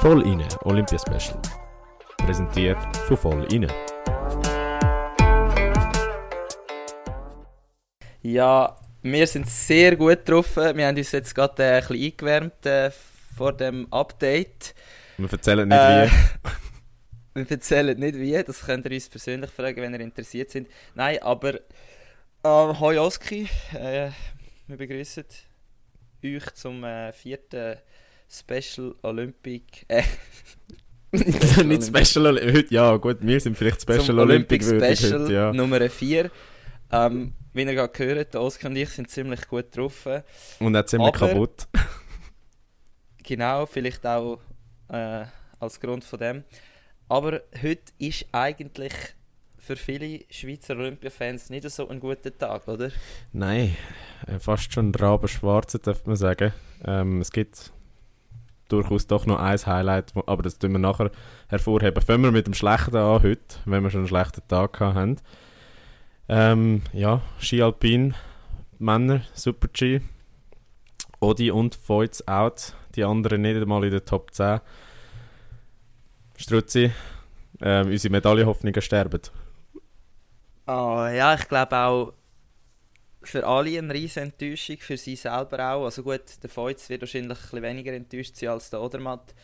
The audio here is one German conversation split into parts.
Voll inne Olympia Special. Präsentiert von Voll inne. Ja, wir sind sehr gut drauf. Wir haben uns jetzt gerade äh, ein bisschen eingewärmt äh, vor dem Update. Wir erzählen nicht äh, wie. wir erzählen nicht wie, das könnt ihr uns persönlich fragen, wenn ihr interessiert sind. Nein, aber äh, Hoi Oski, äh, wir begrüßen euch zum äh, vierten Special Olympic. Äh, nicht Special Olympic. Ja, gut, wir sind vielleicht Special zum Olympic, Olympic Special heute, ja. Nummer 4. Ähm, wie ihr gerade gehört, Oskar und ich sind ziemlich gut drauf. Und auch ziemlich Aber, kaputt. genau, vielleicht auch äh, als Grund von dem. Aber heute ist eigentlich für viele Schweizer Olympia-Fans nicht so ein guter Tag, oder? Nein, äh, fast schon rabenschwarze, darf man sagen. Ähm, es gibt durchaus doch noch ein Highlight, aber das tun wir nachher hervorheben. Fangen wir mit dem Schlechten an heute, wenn wir schon einen schlechten Tag haben. Ähm, ja, Ski Alpin, Männer, Super G. Odi und Voits out, die anderen nicht einmal in der Top 10. Struzzi, äh, unsere Medaillenhoffnungen sterben. Oh, ja, ich glaube auch für alle eine riesige Enttäuschung, für sie selber auch. Also gut, der Voits wird wahrscheinlich ein bisschen weniger enttäuscht sein als der Odermatt.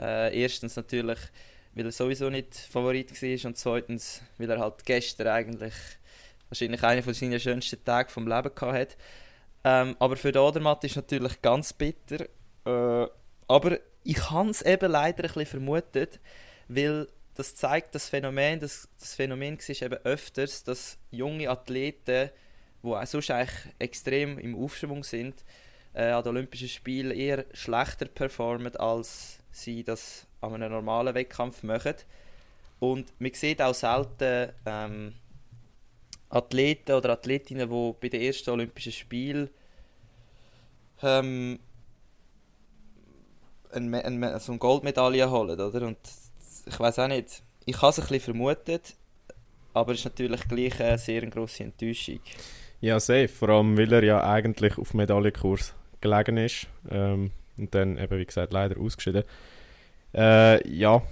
Äh, erstens natürlich, weil er sowieso nicht Favorit war und zweitens, weil er halt gestern eigentlich wahrscheinlich einen von seinen schönsten Tagen vom Leben gehabt hat. Ähm, aber für den Odermatt ist natürlich ganz bitter. Äh, aber ich habe es eben leider ein bisschen vermutet, weil das zeigt das Phänomen, das, das Phänomen war eben öfters, dass junge Athleten, die auch sonst eigentlich extrem im Aufschwung sind, äh, an den Olympischen Spielen eher schlechter performen, als sie das an einem normalen Wettkampf machen. Und man sieht auch selten ähm, Athleten oder Athletinnen, die bei den ersten Olympischen Spielen ähm, eine, eine, also eine Goldmedaille holen, oder? Und ich weiß auch nicht, ich habe es ein bisschen vermutet, aber es ist natürlich gleich eine sehr grosse Enttäuschung. Ja, safe. Vor allem, weil er ja eigentlich auf Medaillenkurs gelegen ist. Ähm, und dann eben, wie gesagt, leider ausgeschieden. Äh, ja,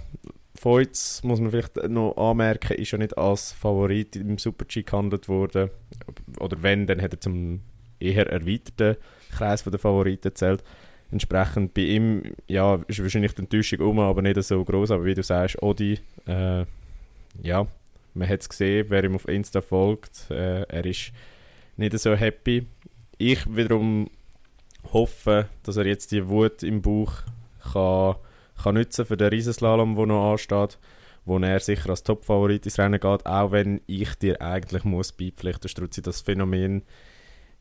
Voits, muss man vielleicht noch anmerken, ist ja nicht als Favorit im Super-G gehandelt worden. Oder wenn, dann hat er zum eher erweiterten Kreis der Favoriten zählt. Entsprechend bei ihm ja, ist wahrscheinlich die Enttäuschung um, aber nicht so groß. Aber wie du sagst, Odi, äh, ja, man hat es gesehen, wer ihm auf Insta folgt, äh, er ist nicht so happy. Ich wiederum hoffe, dass er jetzt die Wut im Bauch kann, kann nutzen für den Riesenslalom, der noch ansteht, wo er sicher als Top-Favorit ins Rennen geht, auch wenn ich dir eigentlich muss beipflichten, Struzzi, das Phänomen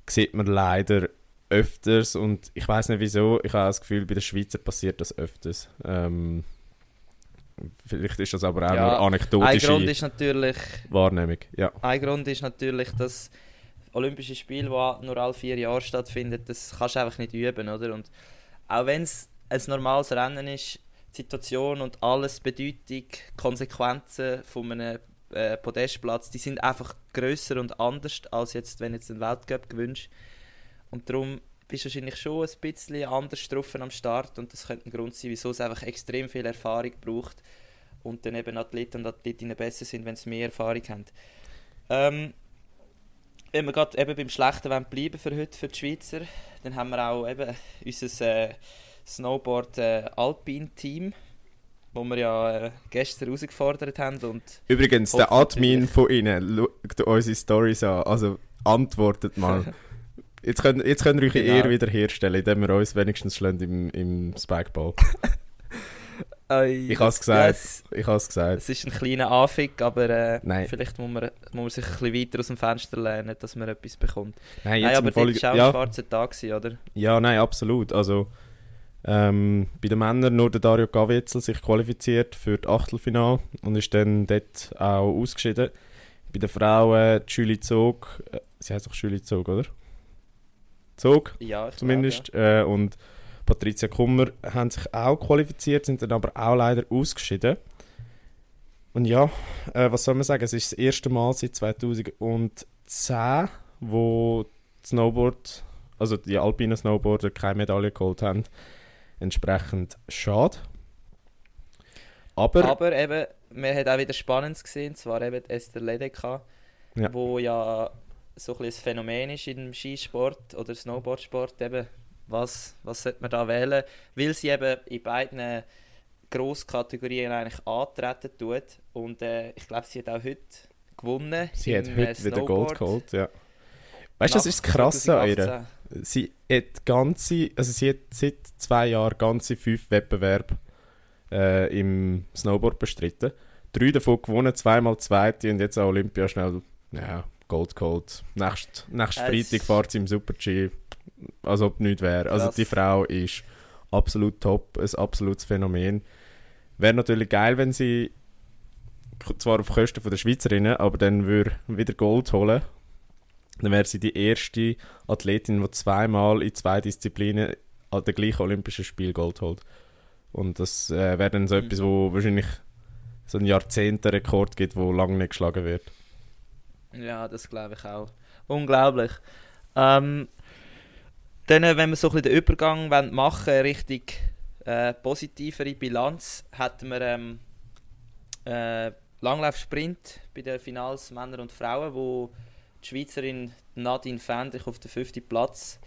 sieht man leider öfters und ich weiß nicht wieso, ich habe das Gefühl, bei den Schweizer passiert das öfters. Ähm, vielleicht ist das aber auch ja, nur anekdotische ein Grund ist natürlich, Wahrnehmung. Ja. Ein Grund ist natürlich, dass Olympische Spiele, die nur alle vier Jahre stattfinden, das kannst du einfach nicht üben, oder? Und auch wenn es ein normales Rennen ist, die Situation und alles, Bedeutung, Konsequenzen von einem äh, Podestplatz, die sind einfach größer und anders, als jetzt, wenn jetzt ein Weltcup gewünscht und darum bist du wahrscheinlich schon ein bisschen anders drauf am Start und das könnte ein Grund sein, wieso es einfach extrem viel Erfahrung braucht und dann eben Athleten und Athletinnen besser sind, wenn sie mehr Erfahrung haben. Ähm, wenn wir gerade eben beim Schlechten wollen bleiben für heute, für die Schweizer, dann haben wir auch eben unser äh, Snowboard äh, Alpine Team, wo wir ja äh, gestern herausgefordert haben. Und Übrigens, der Admin von Ihnen schaut unsere Stories an, also antwortet mal. Jetzt könnt, jetzt könnt ihr euch genau. eher wieder herstellen, indem wir uns wenigstens schlagen im, im Spikeball. ich habe es gesagt. Yes. Ich habe es gesagt. Es ist ein kleiner Anfick, aber äh, vielleicht muss man, muss man sich ein bisschen weiter aus dem Fenster lehnen, dass man etwas bekommt. Nein, jetzt nein aber das war auch ja. ein schwarzer Tag, oder? Ja, nein, absolut. Also, ähm, bei den Männern nur der Dario Gavitzel sich qualifiziert für das Achtelfinale und ist dann dort auch ausgeschieden. Bei den Frauen Julie Zog, äh, sie heißt auch Julie Zog, oder? Zug, ja, zumindest. Glaube, ja. äh, und Patricia Kummer haben sich auch qualifiziert, sind dann aber auch leider ausgeschieden. Und ja, äh, was soll man sagen? Es ist das erste Mal seit 2010, wo Snowboard, also die alpinen Snowboarder keine Medaille geholt haben. Entsprechend schade. Aber, Aber eben, man hat auch wieder Spannendes gesehen, zwar eben Esther Ledeka, Ja. wo ja so ein, bisschen ein Phänomen ist im Skisport oder Snowboardsport. Eben, was, was sollte man da wählen? Weil sie eben in beiden Grosskategorien eigentlich antreten tut. Und äh, ich glaube, sie hat auch heute gewonnen. sie hat äh, heute wieder Gold Snowboard. geholt, ja. Weißt du, das ist das Krasse an ihr. 2018. Sie hat ganze, also sie hat seit zwei Jahren ganze fünf Wettbewerbe äh, im Snowboard bestritten. Drei davon gewonnen, zweimal zweite und jetzt an Olympia schnell ja, Gold geholt. Nächst, nächst Es- Freitag fährt sie im Super-G, als ob nichts wäre. Also die Frau ist absolut top, ein absolutes Phänomen. Wäre natürlich geil, wenn sie zwar auf Kosten von der Schweizerinnen, aber dann würde wieder Gold holen. Dann wäre sie die erste Athletin, die zweimal in zwei Disziplinen an den gleichen Olympischen Spielen Gold holt. Und das äh, wäre dann so Mhm. etwas, wo wahrscheinlich so ein Jahrzehnte-Rekord gibt, wo lange nicht geschlagen wird. Ja, das glaube ich auch. Unglaublich. Ähm, dann, äh, wenn wir so ein bisschen den Übergang wollen machen Richtung äh, positivere Bilanz, hätten wir ähm, äh, Langlauf-Sprint bei den Finals Männer und Frauen, wo die Schweizerin Nadine Fendrich auf den fünften Platz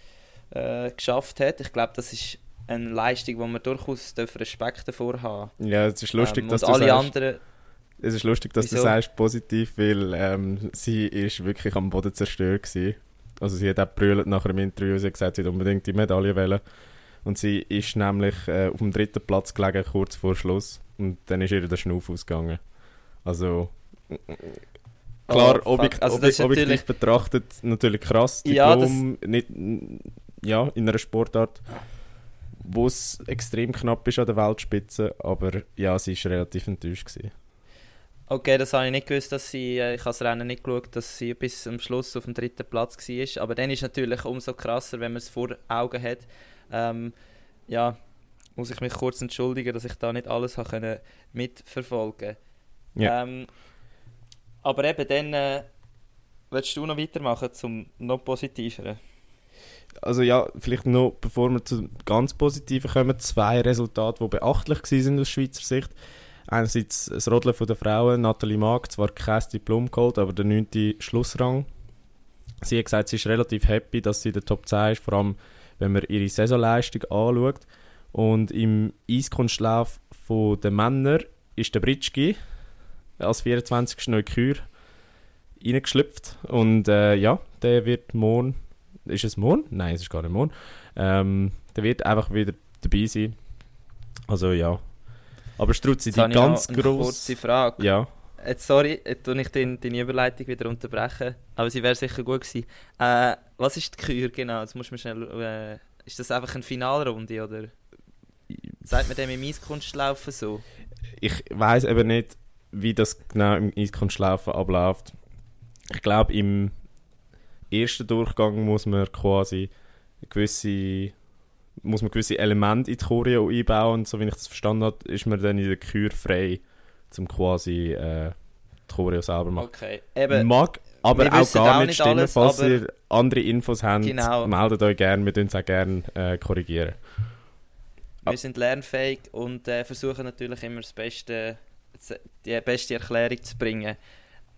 äh, geschafft hat. Ich glaube, das ist eine Leistung, wo man durchaus Respekt davor haben Ja, es ist lustig, ähm, dass du alle sagst, anderen es ist lustig, dass du Wieso? sagst positiv, weil ähm, sie ist wirklich am Boden zerstört gewesen. Also sie hat auch brüllt nach dem Interview, sie hat gesagt, sie hat unbedingt die Medaille wählen. Und sie ist nämlich äh, auf dem dritten Platz gelegen, kurz vor Schluss. Und dann ist ihr der Schnuff ausgegangen. Also, klar, Oh, fuck. objekt, Also ist objektiv betrachtet natürlich krass. Ja, Diplom, nicht, ja, in einer Sportart, wo es extrem knapp ist an der Weltspitze. Aber ja, sie ist relativ enttäuscht gewesen. Okay, das habe ich nicht gewusst, dass sie, äh, ich habe das Rennen nicht geschaut, dass sie bis zum Schluss auf dem dritten Platz war. Aber dann ist es natürlich umso krasser, wenn man es vor Augen hat. Ähm, ja, muss ich mich kurz entschuldigen, dass ich da nicht alles habe können mitverfolgen Ja. ähm, Aber eben dann, äh, willst du noch weitermachen zum noch positiveren? Also ja, vielleicht noch, bevor wir zu ganz Positiven kommen, zwei Resultate, die beachtlich waren aus Schweizer Sicht. Einerseits das Rodeln der Frauen, Nathalie Mag, zwar kein Diplom geholt, aber der neunte Schlussrang. Sie hat gesagt, sie ist relativ happy, dass sie in der Top 10 ist, vor allem wenn man ihre Saisonleistung anschaut. Und im Eiskunstlauf von den Männern ist der Britschki als 24. Neukür reingeschlüpft. Und äh, ja, der wird morgen ist es morgen? Nein, es ist gar nicht morgen. Ähm, der wird einfach wieder dabei sein. Also ja. Aber Struzzi, Jetzt die ganz eine grosse... kurze Frage. Ja, Jetzt, sorry, jetzt tue ich deine, deine Überleitung wieder unterbrechen, aber sie wäre sicher gut gewesen. Äh, was ist die Kür genau? Jetzt musst du schnell, äh, ist das einfach eine Finalrunde oder sagt man dem im Eiskunstlaufen so? ich weiß eben nicht, wie das genau im Eiskunstlaufen abläuft. Ich glaube, im ersten Durchgang muss man quasi gewisse muss man gewisse Elemente in die Choreo einbauen und so wie ich das verstanden habe, ist man dann in der Kür frei, um quasi äh, die Choreo selber machen. Okay, eben, Mag aber wir auch gar auch nicht stimmen. alles, Falls ihr andere Infos habt, Genau. meldet euch gerne, wir uns auch gerne äh, korrigieren. wir sind lernfähig und äh, versuchen natürlich immer das Beste, die beste Erklärung zu bringen.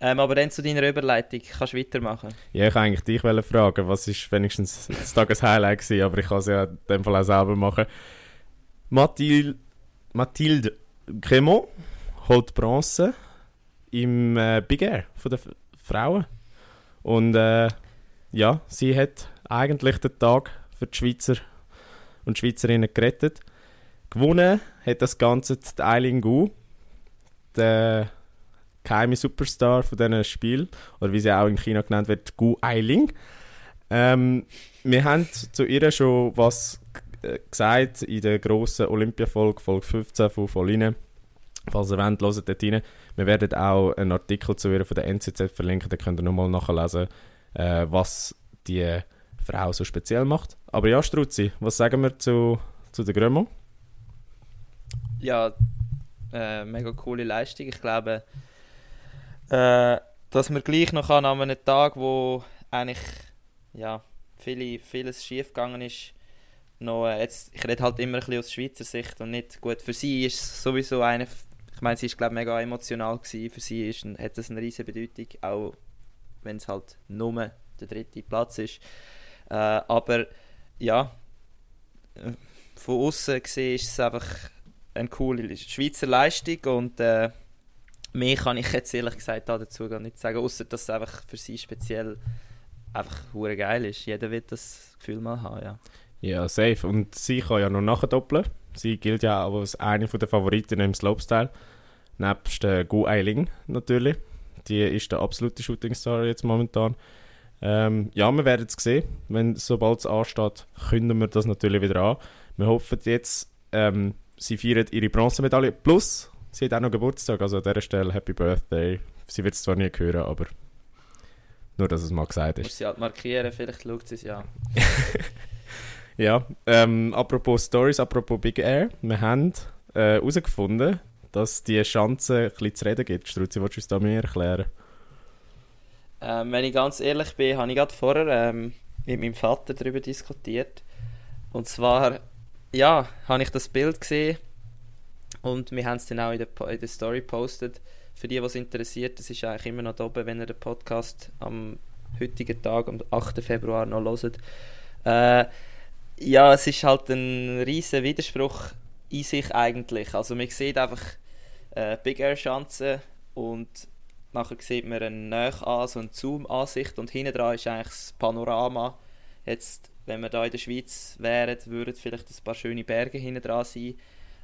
Ähm, aber dann zu deiner Überleitung, kannst du weitermachen. Ja, ich wollte eigentlich dich fragen, was ist wenigstens das Tageshighlight gewesen, aber ich kann es ja in dem Fall auch selber machen. Mathilde, Mathilde Cremont holt Bronze im äh, Big Air von den F- Frauen. Und äh, ja, sie hat eigentlich den Tag für die Schweizer und Schweizerinnen gerettet. Gewonnen hat das Ganze die Eileen Gu, der geheime Superstar von diesem Spiel, oder wie sie auch in China genannt wird, Gu Eiling. Ähm, wir haben zu ihr schon was äh, gesagt in der grossen Olympia-Folge, Folge 15 von Voline. Falls ihr wollt, hört dort rein. Wir werden auch einen Artikel zu ihr von der NZZ verlinken, da könnt ihr nochmal nachlesen, äh, was die Frau so speziell macht. Aber ja, Struzzi, was sagen wir zu, zu der Grömo? Ja, äh, mega coole Leistung. Ich glaube, äh, dass man gleich noch an einem Tag, wo eigentlich ja, viele, vieles schief gegangen ist, noch, äh, jetzt, ich rede halt immer ein bisschen aus Schweizer Sicht und nicht gut. Für sie ist es sowieso eine, ich meine, sie ist glaube mega emotional gewesen. Für sie ist hat das eine riesige Bedeutung, auch wenn es halt nur der dritte Platz ist. Äh, aber ja, äh, von außen gesehen ist es einfach eine coole Schweizer Leistung und äh, mehr kann ich jetzt ehrlich gesagt dazu gar nicht sagen, außer dass es einfach für sie speziell einfach hure geil ist. Jeder wird das Gefühl mal haben, ja. Ja, safe. Und sie kann ja noch nachdoppeln. Sie gilt ja auch als eine der Favoriten im Slopestyle. Nebst äh, Gu Eiling natürlich. Die ist der absolute Shootingstar jetzt momentan. Ähm, ja, wir werden es sehen. Wenn sobald es ansteht, künden wir das natürlich wieder an. Wir hoffen jetzt, ähm, sie feiert ihre Bronzemedaille. Plus, sie hat auch noch Geburtstag. Also an dieser Stelle Happy Birthday. Sie wird es zwar nie hören, aber nur, dass es mal gesagt ist. Muss sie halt markieren, vielleicht schaut sie es ja. ja, ähm, apropos Stories, apropos Big Air. Wir haben äh, herausgefunden, dass die Chance ein bisschen zu reden gibt. Struzzi, willst du uns da mehr erklären? Ähm, wenn ich ganz ehrlich bin, habe ich gerade vorher ähm, mit meinem Vater darüber diskutiert. Und zwar, ja, habe ich das Bild gesehen und wir haben es dann auch in der, in der Story gepostet. Für die, was interessiert, das ist eigentlich immer noch da oben, wenn ihr den Podcast am heutigen Tag, am 8. Februar noch hört. Äh, ja, es ist halt ein riesen Widerspruch in sich eigentlich. Also man sieht einfach äh, Big Air Schanze und nachher sieht man eine Nähe an, so eine Zoom-Ansicht und hinten dran ist eigentlich das Panorama. Jetzt, wenn wir da in der Schweiz wären, würden vielleicht ein paar schöne Berge hinten dran sein.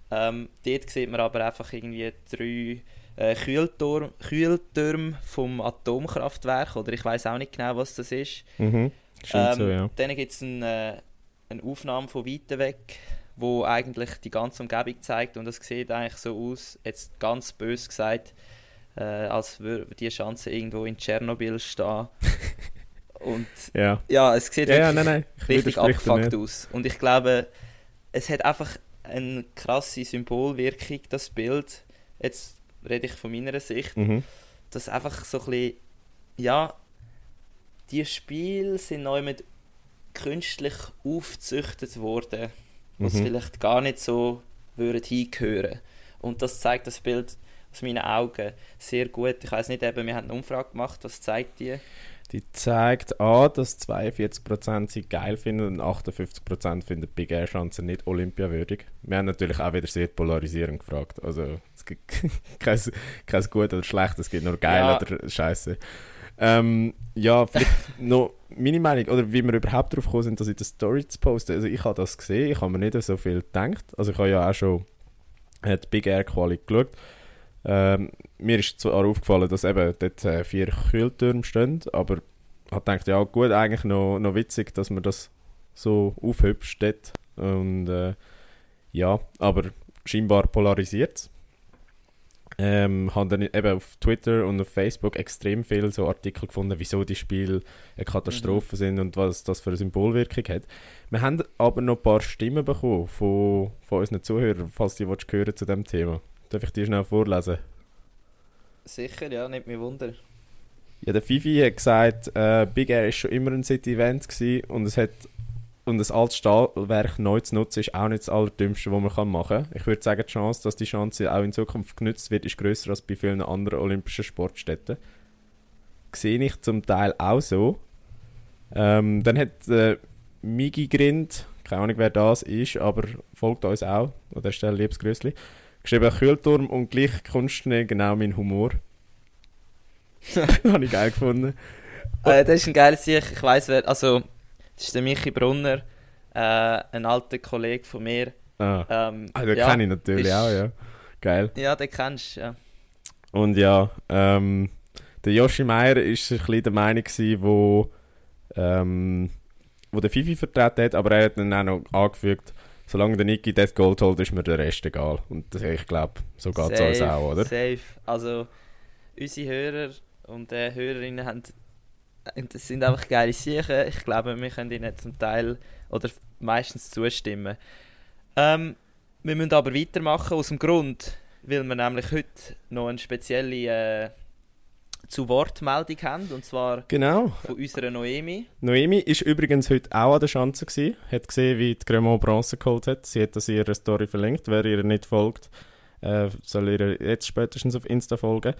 Ähm, dort sieht man aber einfach irgendwie drei äh, Kühltürme vom Atomkraftwerk oder ich weiß auch nicht genau, was das ist. Mhm. Ähm, so, ja. Dann gibt es eine, äh, eine Aufnahme von weiter weg, wo eigentlich die ganze Umgebung zeigt und das sieht eigentlich so aus, jetzt ganz bös gesagt, äh, als würde die Chance irgendwo in Tschernobyl stehen. und ja. ja, es sieht Ja, ja, nein, nein. ich richtig abgefuckt aus. Und ich glaube, es hat einfach eine krasse Symbolwirkung, das Bild. Jetzt rede ich von meiner Sicht. Mhm. Dass einfach so ein bisschen, ja, die Spiele sind neu mit künstlich aufgezüchtet worden, was Mhm. vielleicht gar nicht so würden hingehören. Und das zeigt das Bild aus meinen Augen sehr gut. Ich weiß nicht, eben, wir haben eine Umfrage gemacht, was zeigt die? Die zeigt an, dass 42% sie geil finden und 58% finden Big Air Chancen nicht olympiawürdig. Wir haben natürlich auch wieder sehr polarisierend gefragt. Also es gibt kein, kein gut oder schlecht, es gibt nur geil Ja. oder scheiße. Ähm, ja, vielleicht noch meine Meinung, oder wie wir überhaupt darauf gekommen sind, das in der Story zu posten. Also ich habe das gesehen, ich habe mir nicht so viel gedacht. Also ich habe ja auch schon äh, die Big Air Quali geschaut. Ähm, mir ist zwar aufgefallen, dass eben dort äh, vier Kühltürme stehen, aber ich gedacht, ja gut, eigentlich noch, noch witzig, dass man das so aufhübscht dort. Und äh, ja, aber scheinbar polarisiert es. Ähm, habe dann eben auf Twitter und auf Facebook extrem viele so Artikel gefunden, wieso die Spiele eine Katastrophe sind und was das für eine Symbolwirkung hat. Wir haben aber noch ein paar Stimmen bekommen von, von unseren Zuhörern, falls die hören zu dem Thema. Darf ich die schnell vorlesen? Sicher, ja, nicht mehr Wunder. Ja, der Fifi hat gesagt, äh, Big Air ist schon immer ein City-Event und es hat und ein altes Stahlwerk neu zu nutzen ist auch nicht das Allerdümmste, was man kann machen kann. Ich würde sagen, die Chance, dass die Chance auch in Zukunft genutzt wird, ist grösser als bei vielen anderen olympischen Sportstätten. Sehe ich zum Teil auch so. Ähm, dann hat äh, Migi Grind, keine Ahnung wer das ist, aber folgt uns auch, an der Stelle liebes Grüßli, geschrieben Kühlturm und gleich Kunstschnee, genau mein Humor. Habe ich geil gefunden. Äh, das ist ein geiles Sieg. Ich weiss, wer. Also, das ist der Michi Brunner, äh, ein alter Kollege von mir. Ah, Ähm, ah den ja, kenne ich natürlich ist- auch, ja. Geil. Ja, den kennst du, ja. Und ja, ähm, der Joshi Meier ist ein bisschen der Meinung gewesen, wo, ähm, wo der Fifi vertreten hat, aber er hat dann auch noch angefügt, solange der Niki das Gold holt, ist mir der Rest egal. Und ich glaube, so geht es uns auch, oder? Safe. Also, unsere Hörer und äh, Hörerinnen haben, äh, das sind einfach geile Sachen. Ich glaube, wir können ihnen zum Teil oder meistens zustimmen. Ähm, wir müssen aber weitermachen aus dem Grund, weil wir nämlich heute noch eine spezielle äh, Zu-Wort-Meldung haben, und zwar Genau. von unserer Noemi. Noemi ist übrigens heute auch an der Schanze gewesen, hat gesehen, wie die Cremant Bronze geholt hat. Sie hat das in ihrer Story verlinkt, wer ihr nicht folgt. Äh, soll ihr jetzt spätestens auf Insta folgen.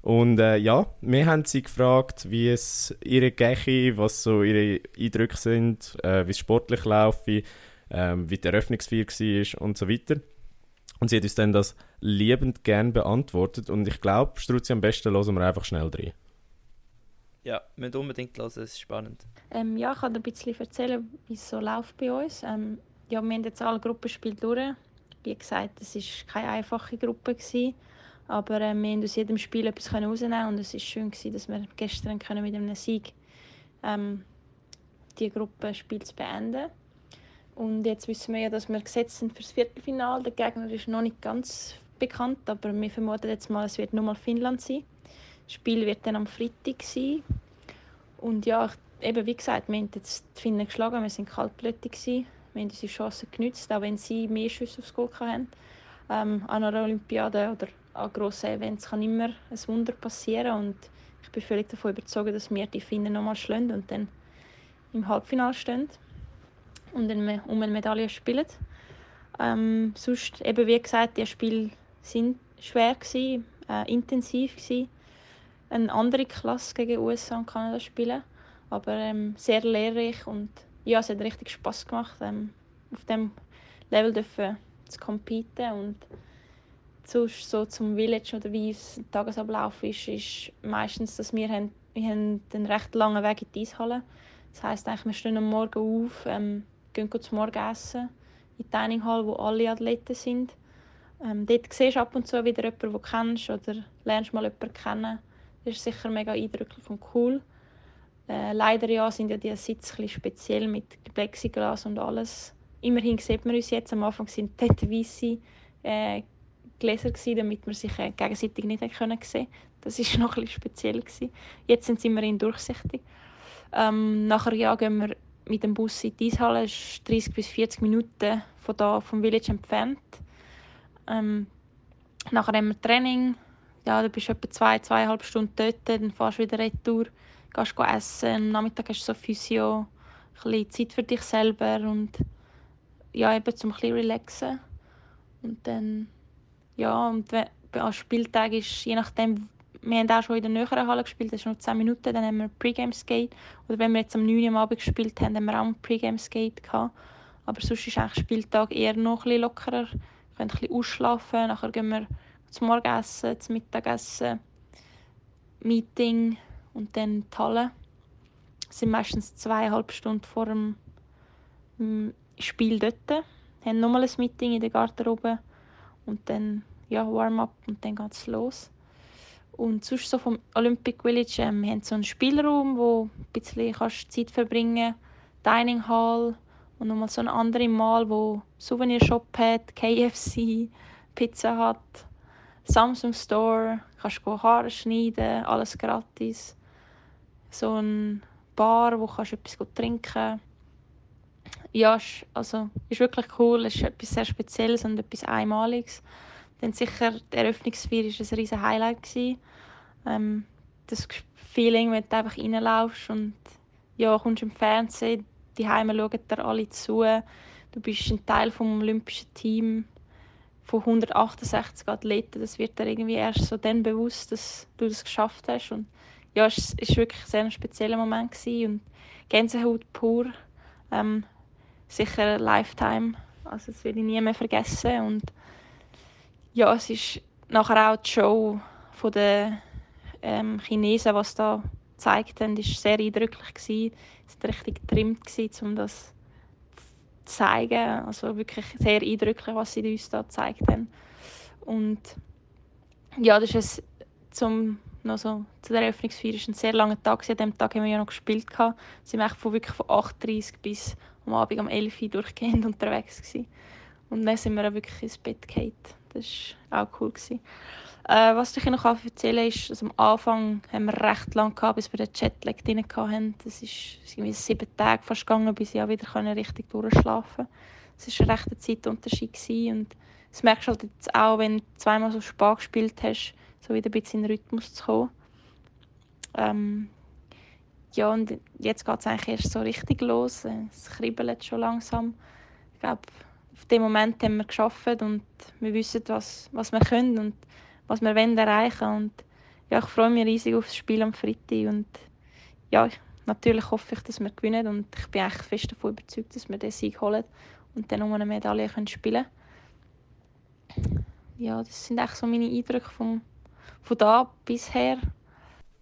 Und äh, ja, wir haben sie gefragt, wie es ihre Geche, was so ihre Eindrücke sind, äh, wie es sportlich laufe, äh, wie die Eröffnungsfeier war und so weiter. Und sie hat uns dann das liebend gern beantwortet. Und ich glaube, Struzzi, am besten hören wir einfach schnell drin. Ja, wir müssen unbedingt hören, es ist spannend. Ähm, ja, ich kann dir ein bisschen erzählen, wie es so läuft bei uns. Ähm, ja, wir haben jetzt alle Gruppenspiele durch. Wie gesagt, es war keine einfache Gruppe. Gewesen, aber äh, wir haben aus jedem Spiel etwas herausnehmen und es war schön, gewesen, dass wir gestern können mit einem Sieg ähm, die Gruppenspiel zu beenden Und jetzt wissen wir ja, dass wir gesetzt sind für das Viertelfinale. Der Gegner ist noch nicht ganz bekannt, aber wir vermuten jetzt mal, es wird nur mal Finnland sein. Das Spiel wird dann am Freitag sein. Und ja, eben wie gesagt, wir haben jetzt die Finnen geschlagen, wir sind kaltblütig gewesen. Wir haben unsere Chancen genützt, auch wenn sie mehr Schüsse aufs Goal hatten. Ähm, an einer Olympiade oder an grossen Events kann immer ein Wunder passieren und ich bin völlig davon überzeugt, dass wir die Finnen nochmal schlagen und dann im Halbfinale stehen und um eine Medaille spielen. Ähm, sonst, eben wie gesagt, die Spiele sind schwer gewesen, äh, intensiv gewesen. Eine andere Klasse gegen USA und Kanada spielen, aber ähm, sehr lehrreich und ja, es hat richtig Spaß gemacht, ähm, auf dem Level dürfen zu competen und sonst so zum Village oder wie es Tagesablauf ist, ist meistens, dass wir haben, wir haben einen recht langen Weg in die Eishalle. Das heisst eigentlich, wir stehen am Morgen auf, ähm, gehen zum Morgenessen in die Dining Hall, wo alle Athleten sind. Ähm, dort siehst du ab und zu wieder jemanden, den du kennst oder lernst mal jemanden kennen. Das ist sicher mega eindrücklich und cool. Äh, leider ja, sind ja die Sitze speziell mit Plexiglas und alles. Immerhin sieht man uns jetzt. Am Anfang sind dort weisse äh, Gläser gewesen, damit man sich äh, gegenseitig nicht sehen Das war noch ein speziell gewesen. Jetzt sind sie immerhin durchsichtig. Ähm, nachher ja, gehen wir mit dem Bus in die Eishalle. Das ist 30 bis 40 Minuten von da vom Village entfernt. Ähm, nachher haben wir Training. Ja, da bist du etwa zwei, zweieinhalb Stunden dort, dann fährst du wieder retour gehst essen, am Nachmittag hast du so Physio, ein bisschen Zeit für dich selber und ja, eben zum ein bisschen relaxen. Und dann, ja, und an Spieltag ist, je nachdem, wir haben auch schon in der näheren Halle gespielt, das ist noch 10 Minuten, dann haben wir Pre-Game Skate. Oder wenn wir jetzt am 9 Uhr am Abend gespielt haben, haben wir auch ein Pre-Game Skate gehabt. Aber sonst ist eigentlich Spieltag eher noch ein bisschen lockerer. Wir können ein bisschen ausschlafen, nachher gehen wir zum Morgenessen, zum Mittagessen, Meeting und dann die Halle. Wir sind meistens zweieinhalb Stunden vor dem Spiel dort. Wir haben nochmal ein Meeting in der Garderobe und dann ja, Warm-up und dann geht es los. Und sonst so vom Olympic Village, ähm, wir haben so einen Spielraum, wo ein bisschen kannst Zeit verbringen kannst, Dining Hall und nochmal so einen anderen Mal, wo Souvenirshop hat, KFC, Pizza hat, Samsung Store, kannst du Haare schneiden, alles gratis so ein Bar, wo kannst du etwas trinken ja, also, ist wirklich cool, es ist etwas sehr Spezielles und etwas Einmaliges. Dann sicher, die Eröffnungsfeier war ein riesen Highlight. Ähm, das Feeling, wenn du einfach reinlaufst und ja, kommst im Fernsehen, die Heime schauen dir alle zu. Du bist ein Teil des olympischen Teams von 168 Athleten. Das wird dir irgendwie erst so dann bewusst, dass du das geschafft hast. Und ja, es war wirklich sehr ein spezieller Moment gewesen und Gänsehaut pur. Ähm, sicher ein Lifetime. Also das werde ich nie mehr vergessen. Und ja, es ist nachher auch die Show von den ähm, Chinesen, was da gezeigt haben, ist sehr eindrücklich gewesen. Es war richtig getrimmt um das zu zeigen. Also wirklich sehr eindrücklich, was sie uns da gezeigt haben. Und ja, das ist es zum noch so zu der Eröffnungsfeier war ein sehr langer Tag. An diesem Tag haben wir ja noch gespielt. Wir waren von, wirklich von 8.30 bis am Abend um 11 Uhr durchgehend unterwegs. Gewesen. Und dann sind wir auch wirklich ins Bett gefallen. Das war auch cool. Äh, was ich noch erzählen kann, ist, dass am Anfang haben wir recht lange gehabt, bis wir den Jetlag drin hatten. Das ist irgendwie sieben Tage fast gegangen, bis ich auch wieder richtig durchschlafen konnte. Es war ein rechter Zeitunterschied. Und das merkst du halt jetzt auch, wenn du zweimal so spät gespielt hast, so wieder ein bisschen in den Rhythmus zu kommen. Ähm, ja, und jetzt geht es eigentlich erst so richtig los. Es kribbelt schon langsam. Ich glaube, auf dem Moment haben wir geschafft und wir wissen, was, was wir können und was wir wollen erreichen und ja, ich freue mich riesig auf das Spiel am Freitag und ja, natürlich hoffe ich, dass wir gewinnen und ich bin echt fest davon überzeugt, dass wir den Sieg holen und dann um eine Medaille können spielen Ja, das sind echt so meine Eindrücke vom, von da bisher.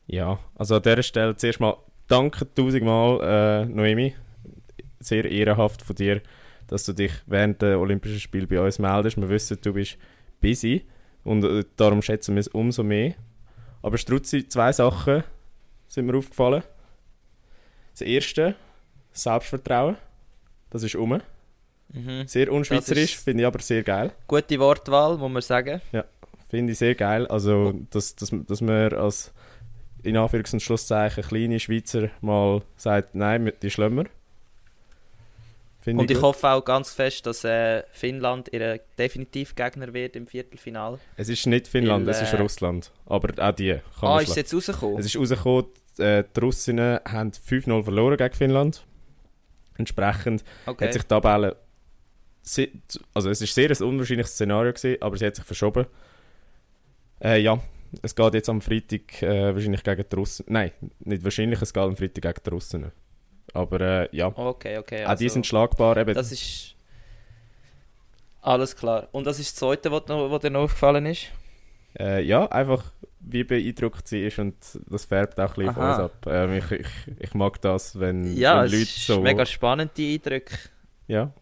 Ja, also an dieser Stelle zuerst mal danke tausendmal, äh, Noemi. Sehr ehrenhaft von dir, dass du dich während der Olympischen Spiele bei uns meldest. Wir wissen, du bist busy und äh, darum schätzen wir es umso mehr. Aber Struzzi, zwei Sachen sind mir aufgefallen. Das erste, Selbstvertrauen. Das ist um. Mhm. Sehr unschweizerisch, ist- finde ich aber sehr geil. Gute Wortwahl, muss man sagen. Finde ich sehr geil. Also, dass, dass, dass man als in Anführungs- und Schlusszeichen kleine Schweizer mal sagt, nein, die schlimmer. Finde Und ich gut. hoffe auch ganz fest, dass äh, Finnland ihr definitiv Gegner wird im Viertelfinale. Es ist nicht Finnland, Weil, es ist äh, Russland. Aber auch die kann Ah, ist es jetzt rausgekommen? Es ist rausgekommen, äh, die Russinnen haben 5-0 verloren gegen Finnland. Entsprechend hat okay. sich die Tabelle... Also es ist sehr ein unwahrscheinliches Szenario gewesen, aber sie hat sich verschoben. Äh, ja, es geht jetzt am Freitag äh, wahrscheinlich gegen die Russen. Nein, nicht wahrscheinlich, es geht am Freitag gegen die Russen. Aber äh, ja, Okay, okay. auch die also- sind schlagbar. Eben, Das ist alles klar. Und das ist das Zweite, was, was dir noch aufgefallen ist? äh, ja, einfach wie beeindruckt sie ist und das färbt auch ein bisschen von Aha. uns ab. Ähm, ich, ich, ich mag das, wenn, Ja, wenn es Leute ist so... mega spannend, die Eindrücke. Ja,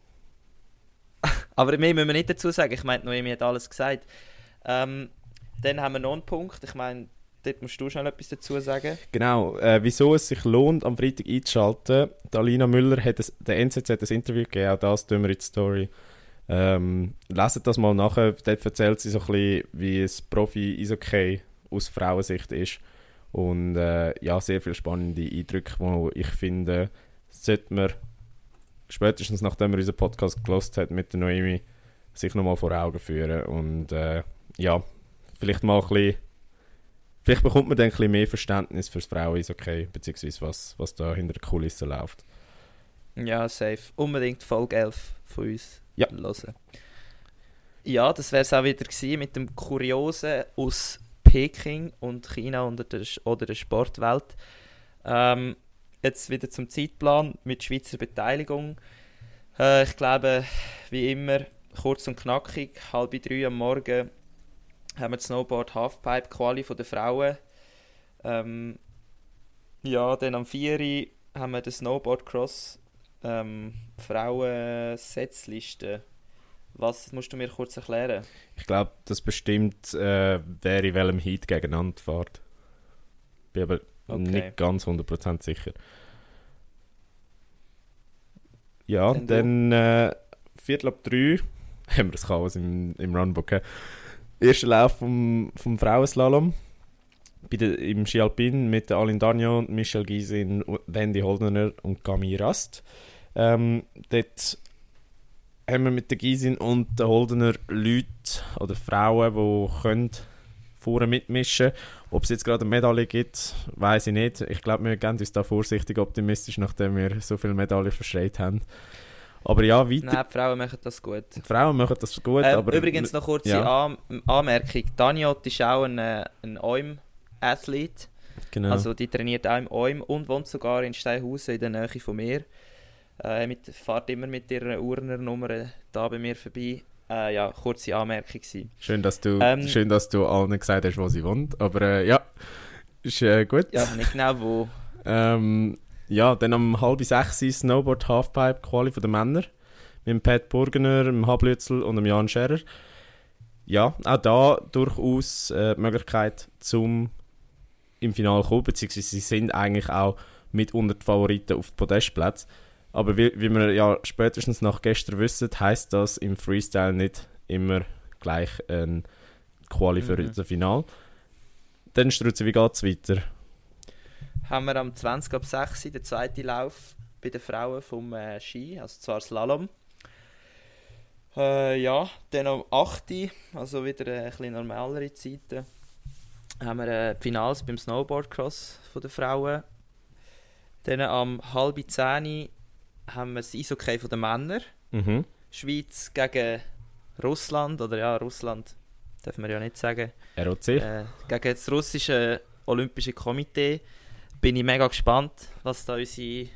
Aber mehr müssen wir nicht dazu sagen. Ich meine, Noemi hat alles gesagt. Ähm, dann haben wir noch einen Punkt. Ich meine, dort musst du schnell etwas dazu sagen. Genau, äh, wieso es sich lohnt, am Freitag einzuschalten. Die Alina Müller hat es, der NZZ hat ein Interview gegeben, auch das tun wir in die Story. Ähm, leset das mal nachher, dort erzählt sie so ein bisschen, wie es Profi-Eishockey aus Frauensicht ist. Und äh, ja, sehr viele spannende Eindrücke, wo ich finde, sollte man spätestens nachdem man unseren Podcast gelost hat mit der Noemi, sich nochmal vor Augen führen. Und äh, ja, vielleicht mal ein bisschen Vielleicht bekommt man dann ein bisschen mehr Verständnis fürs Frauen-Eishockey, beziehungsweise was, was da hinter der Kulisse läuft. Ja, safe. Unbedingt Folge 11 von uns Ja. hören. Ja, das wäre es auch wieder gewesen mit dem Kuriosen aus Peking und China und der, oder der Sportwelt. Ähm, jetzt wieder zum Zeitplan mit Schweizer Beteiligung. Äh, ich glaube, wie immer, kurz und knackig, halb drei am Morgen haben wir die Snowboard Halfpipe Quali von den Frauen. Ähm, ja, dann am 4 Uhr haben wir den Snowboard Cross ähm, Frauen-Setzliste. Was musst du mir kurz erklären? Ich glaube, das bestimmt, äh, wer in welchem Heat gegeneinander fährt. Bin aber Okay. nicht ganz 100% sicher. Ja, Dann dann, äh, Viertel ab drei haben wir das Chaos im, im Runbook. Erster Lauf vom, vom Frauenslalom. Bei der, Im Ski Alpin mit der Aline Dagnon, Michelle Gysin, Wendy Holdener und Camille Rast. Ähm, dort haben wir mit der Gysin und der Holdener Leute oder Frauen, die können vorne mitmischen Ob es jetzt gerade eine Medaille gibt, weiß ich nicht. Ich glaube, wir gehen uns da vorsichtig optimistisch, nachdem wir so viele Medaillen verschreit haben. Aber ja, weiter. Nein, die Frauen machen das gut. Die Frauen machen das gut, Ähm, aber... übrigens noch kurze ja. An Anmerkung. Daniot ist auch ein, äh, ein OIM-Athlet. Genau. Also die trainiert auch im OIM und wohnt sogar in Steinhausen in der Nähe von mir. Äh, mit, fährt immer mit ihrer Urner Nummer da bei mir vorbei. Äh, ja, kurze Anmerkung gewesen. schön, dass du, ähm, schön, dass du allen gesagt hast, wo sie wohnt. Aber äh, ja, ist äh, gut. Ja, nicht genau wo. Ähm, ja, dann um halb sechs ist Snowboard Halfpipe Quali von den Männern. Mit dem Pat Burgener, dem Hablützel und dem Jan Scherer. Ja, auch da durchaus äh, die Möglichkeit zum im Finale zu kommen, beziehungsweise sie sind eigentlich auch mit unter die Favoriten auf den Podestplatz. Aber wie, wie wir ja spätestens nach gestern wissen, heißt das im Freestyle nicht immer gleich ein Quali für Mhm. das Finale. Dann Strutze, wie geht es weiter? Haben wir am 20 ab 6 den zweiten Lauf bei den Frauen vom äh, Ski, also zwar Slalom. Äh, ja, dann am 8, also wieder äh, ein bisschen normalere Zeiten, haben wir äh, die Finals beim Snowboardcross von den Frauen. Dann am halb 10 haben wir das Eishockey von den Männern. Mhm. Schweiz gegen Russland, oder ja, Russland dürfen wir ja nicht sagen. ROC. Äh, gegen das russische Olympische Komitee. Bin ich mega gespannt, was da unsere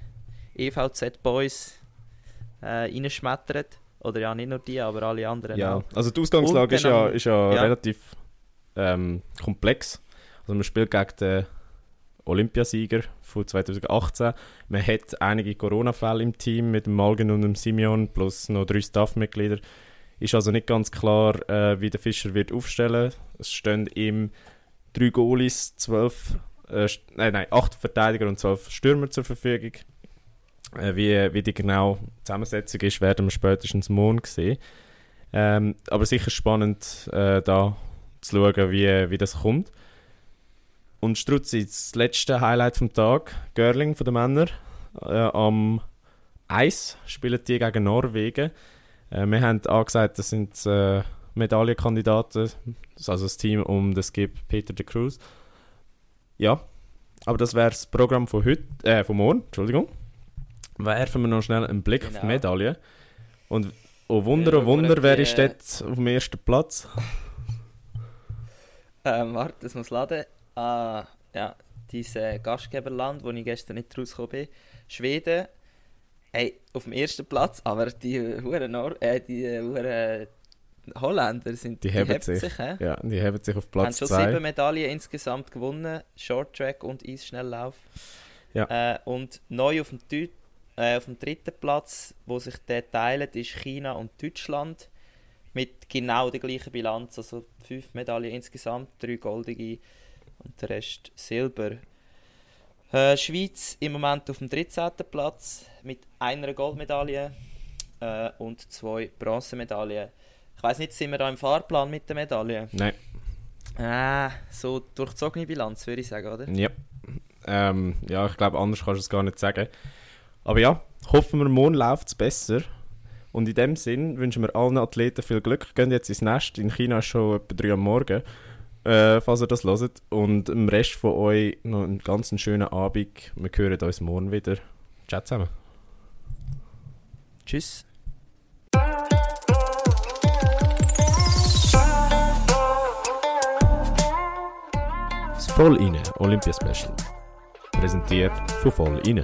EVZ-Boys äh, reinschmettern. Oder ja, nicht nur die, aber alle anderen Ja, auch. also die Ausgangslage ist ja, ist ja, ja. relativ ähm, komplex. Also man spielt gegen den Olympiasieger von 2018. Man hat einige Corona-Fälle im Team mit dem Malgen und dem Simeon plus noch drei Staffmitglieder. Ist also nicht ganz klar, äh, wie der Fischer wird aufstellen. Es stehen ihm drei Goalies, zwölf, äh, st- nein, nein, acht Verteidiger und zwölf Stürmer zur Verfügung. Äh, wie, wie die genau Zusammensetzung ist, werden wir spätestens morgen sehen. Ähm, aber sicher spannend, äh, da zu schauen, wie, wie das kommt. Und Struzzi, das letzte Highlight vom Tag, Görling von den Männern. Äh, am Eis spielen die gegen Norwegen. Äh, wir haben angesagt, das sind äh, Medaillenkandidaten. Also das Team um das gibt Peter de Cruz. Ja, aber das wäre das Programm von heute, äh, von morgen, Entschuldigung. Werfen wir noch schnell einen Blick auf die Genau. Medaille. Und oh Wunder, oh Wunder, wer ist äh, dort auf dem ersten Platz? Ähm, warte, das muss laden. Ah, ja, dieses Gastgeberland, wo ich gestern nicht rausgekommen bin. Schweden. Hey, auf dem ersten Platz, aber die Huren Nor äh, die Huren Holländer sind Die heben heben sich. hä? Ja, die haben sich auf haben Platz schon sieben 2. Medaillen insgesamt gewonnen. Short Track und Eisschnelllauf. Ja. Äh, und neu auf dem, äh, auf dem dritten Platz, wo sich der teilen, ist China und Deutschland. Mit genau der gleichen Bilanz. Also fünf Medaillen insgesamt, drei goldige und der Rest Silber. Äh, Schweiz im Moment auf dem 13. Platz mit einer Goldmedaille äh, und zwei Bronzemedaillen. Ich weiß nicht, sind wir da im Fahrplan mit den Medaillen? Nein, Ah, so durchzogene Bilanz, würde ich sagen, oder? ja. Ähm, ja, ich glaube, anders kannst du es gar nicht sagen. Aber ja, hoffen wir, morgen läuft es besser. Und in dem Sinn wünschen wir allen Athleten viel Glück. Gehen jetzt ins Nest. In China ist schon etwa 3 am Morgen, äh, falls ihr das hört. Und dem Rest von euch noch einen ganz schönen Abend. Wir hören uns morgen wieder. Ciao zusammen. Tschüss. Voll inne Olympia Special. Präsentiert von Voll inne.